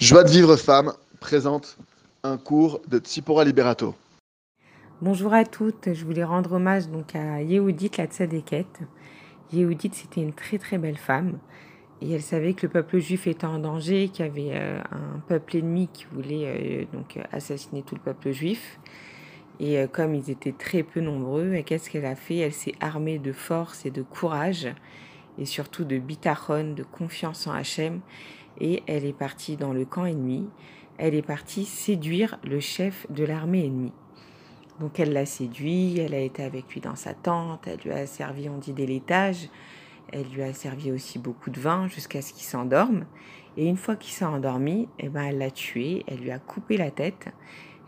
Joie de vivre femme présente un cours de Tsipora Liberato. Bonjour à toutes, je voulais rendre hommage donc à Yehudit la Tzadeket. Yehudit c'était une très très belle femme et elle savait que le peuple juif était en danger, qu'il y avait euh, un peuple ennemi qui voulait euh, donc assassiner tout le peuple juif. Et euh, comme ils étaient très peu nombreux, qu'est-ce qu'elle a fait? Elle s'est armée de force et de courage et surtout de bitachon, de confiance en Hachem et elle est partie dans le camp ennemi. Elle est partie séduire le chef de l'armée ennemie. Donc elle l'a séduit, elle a été avec lui dans sa tente, elle lui a servi, on dit, des laitages, elle lui a servi aussi beaucoup de vin jusqu'à ce qu'il s'endorme. Et une fois qu'il s'est endormi, eh ben, elle l'a tué, elle lui a coupé la tête,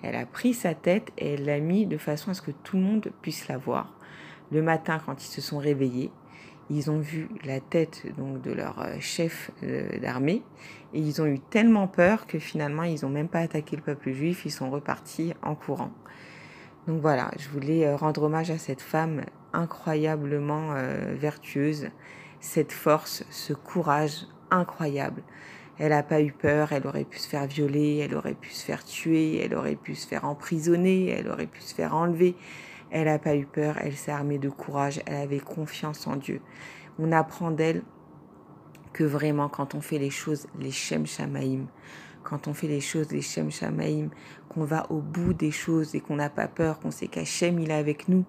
elle a pris sa tête et elle l'a mis de façon à ce que tout le monde puisse la voir. Le matin, quand ils se sont réveillés, ils ont vu la tête donc de leur euh, chef euh, d'armée et ils ont eu tellement peur que finalement ils n'ont même pas attaqué le peuple juif, ils sont repartis en courant. Donc voilà, je voulais euh, rendre hommage à cette femme incroyablement vertueuse, cette force, ce courage incroyable. Elle n'a pas eu peur, elle aurait pu se faire violer, elle aurait pu se faire tuer, elle aurait pu se faire emprisonner, elle aurait pu se faire enlever. Elle n'a pas eu peur, elle s'est armée de courage, elle avait confiance en Dieu. On apprend d'elle que vraiment quand on fait les choses, les Shem Shamaim, quand on fait les choses, les Shem Shamaim, qu'on va au bout des choses et qu'on n'a pas peur, qu'on sait qu'Hachem il est avec nous,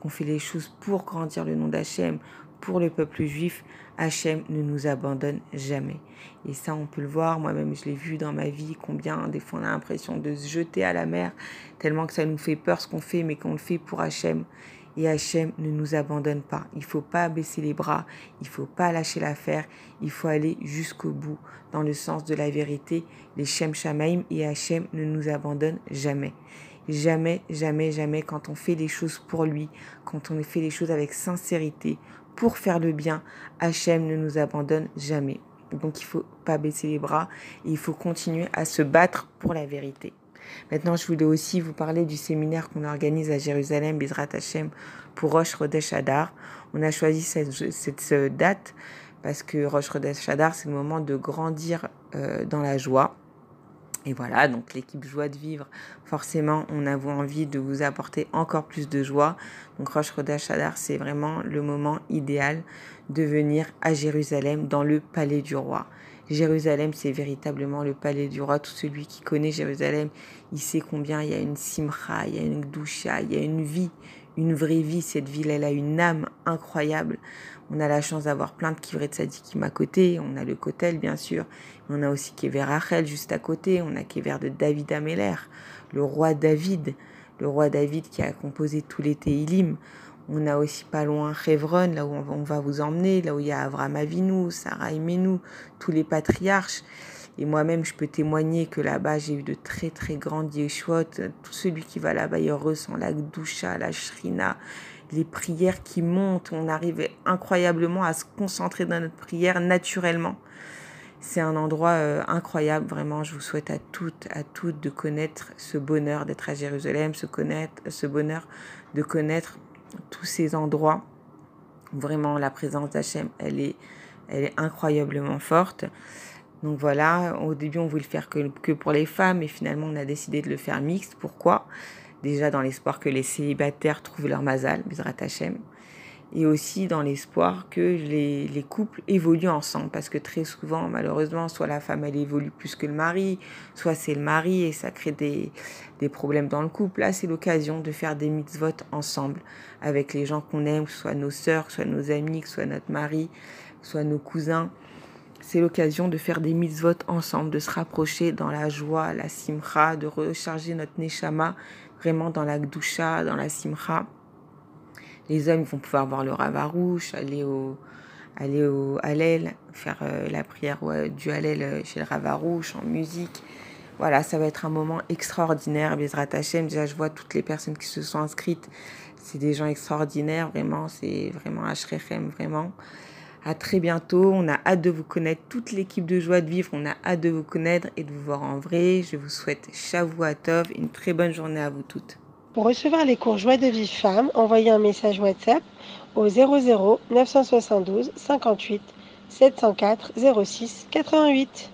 qu'on fait les choses pour grandir le nom d'Hachem, pour le peuple juif, Hachem ne nous abandonne jamais. Et ça, on peut le voir. Moi-même, je l'ai vu dans ma vie, combien des fois on a l'impression de se jeter à la mer, tellement que ça nous fait peur ce qu'on fait, mais qu'on le fait pour Hachem. Et Hachem ne nous abandonne pas. Il faut pas baisser les bras, il faut pas lâcher l'affaire, il faut aller jusqu'au bout, dans le sens de la vérité. Les Shem Shamaim et Hachem ne nous abandonnent jamais. Jamais, jamais, jamais, quand on fait les choses pour lui, quand on fait les choses avec sincérité, pour faire le bien, Hachem ne nous abandonne jamais. Donc il faut pas baisser les bras, il faut continuer à se battre pour la vérité. Maintenant, je voulais aussi vous parler du séminaire qu'on organise à Jérusalem, Bezrat Hachem, pour Rosh Chodesh Hadar. On a choisi cette, date parce que Rosh Chodesh Hadar, c'est le moment de grandir euh, dans la joie. Et voilà, donc l'équipe Joie de Vivre, forcément, on a envie de vous apporter encore plus de joie. Donc Rosh Chodesh Hadar, c'est vraiment le moment idéal de venir à Jérusalem, dans le palais du roi. Jérusalem, c'est véritablement le palais du roi. Tout celui qui connaît Jérusalem, il sait combien il y a une simcha, il y a une doucha, il y a une vie, une vraie vie. Cette ville, elle a une âme incroyable. On a la chance d'avoir plein de Kivret Sadikim à côté. On a le Kotel, bien sûr. On a aussi Kever Rachel juste à côté. On a Kever de David Ameller, le roi David, le roi David qui a composé tous les Teilim. On a aussi pas loin Chevron, là où on va vous emmener, là où il y a Avram Avinu, Sarah Imenu, tous les patriarches. Et moi-même, je peux témoigner que là-bas, j'ai eu de très très grandes yeshuot. Tout celui qui va là-bas, il ressent la doucha, la shrina, les prières qui montent. On arrive incroyablement à se concentrer dans notre prière naturellement. C'est un endroit euh, incroyable, vraiment. Je vous souhaite à toutes, à toutes de connaître ce bonheur d'être à Jérusalem, ce, connaître, ce bonheur de connaître tous ces endroits. Vraiment, la présence d'Hachem, elle est, elle est incroyablement forte. Donc voilà, au début on voulait le faire que, que pour les femmes et finalement on a décidé de le faire mixte. Pourquoi? Déjà dans l'espoir que les célibataires trouvent leur mazal, Bizrat Hashem, et aussi dans l'espoir que les, les, couples évoluent ensemble. Parce que très souvent malheureusement soit la femme elle évolue plus que le mari soit c'est le mari et ça crée des, des problèmes dans le couple. Là c'est l'occasion de faire des mitzvot ensemble avec les gens qu'on aime soit nos sœurs soit nos amis soit notre mari soit nos cousins. C'est l'occasion de faire des mitzvot ensemble, de se rapprocher dans la joie, la simcha, de recharger notre neshama vraiment dans la gdusha, dans la simcha. Les hommes vont pouvoir voir le ravarouche, aller au aller au faire euh, la prière du Hallel euh, chez le ravarouche en musique. Voilà, ça va être un moment extraordinaire. Bezrat Hashem, déjà je vois toutes les personnes qui se sont inscrites. C'est des gens extraordinaires, vraiment. C'est vraiment Hrechem, vraiment. À très bientôt. On a hâte de vous connaître. Toute l'équipe de Joie de Vivre, on a hâte de vous connaître et de vous voir en vrai. Je vous souhaite Tov, une très bonne journée à vous toutes. Pour recevoir les cours Joie de Vivre Femme, envoyez un message WhatsApp au 00 972 58 704 06 88.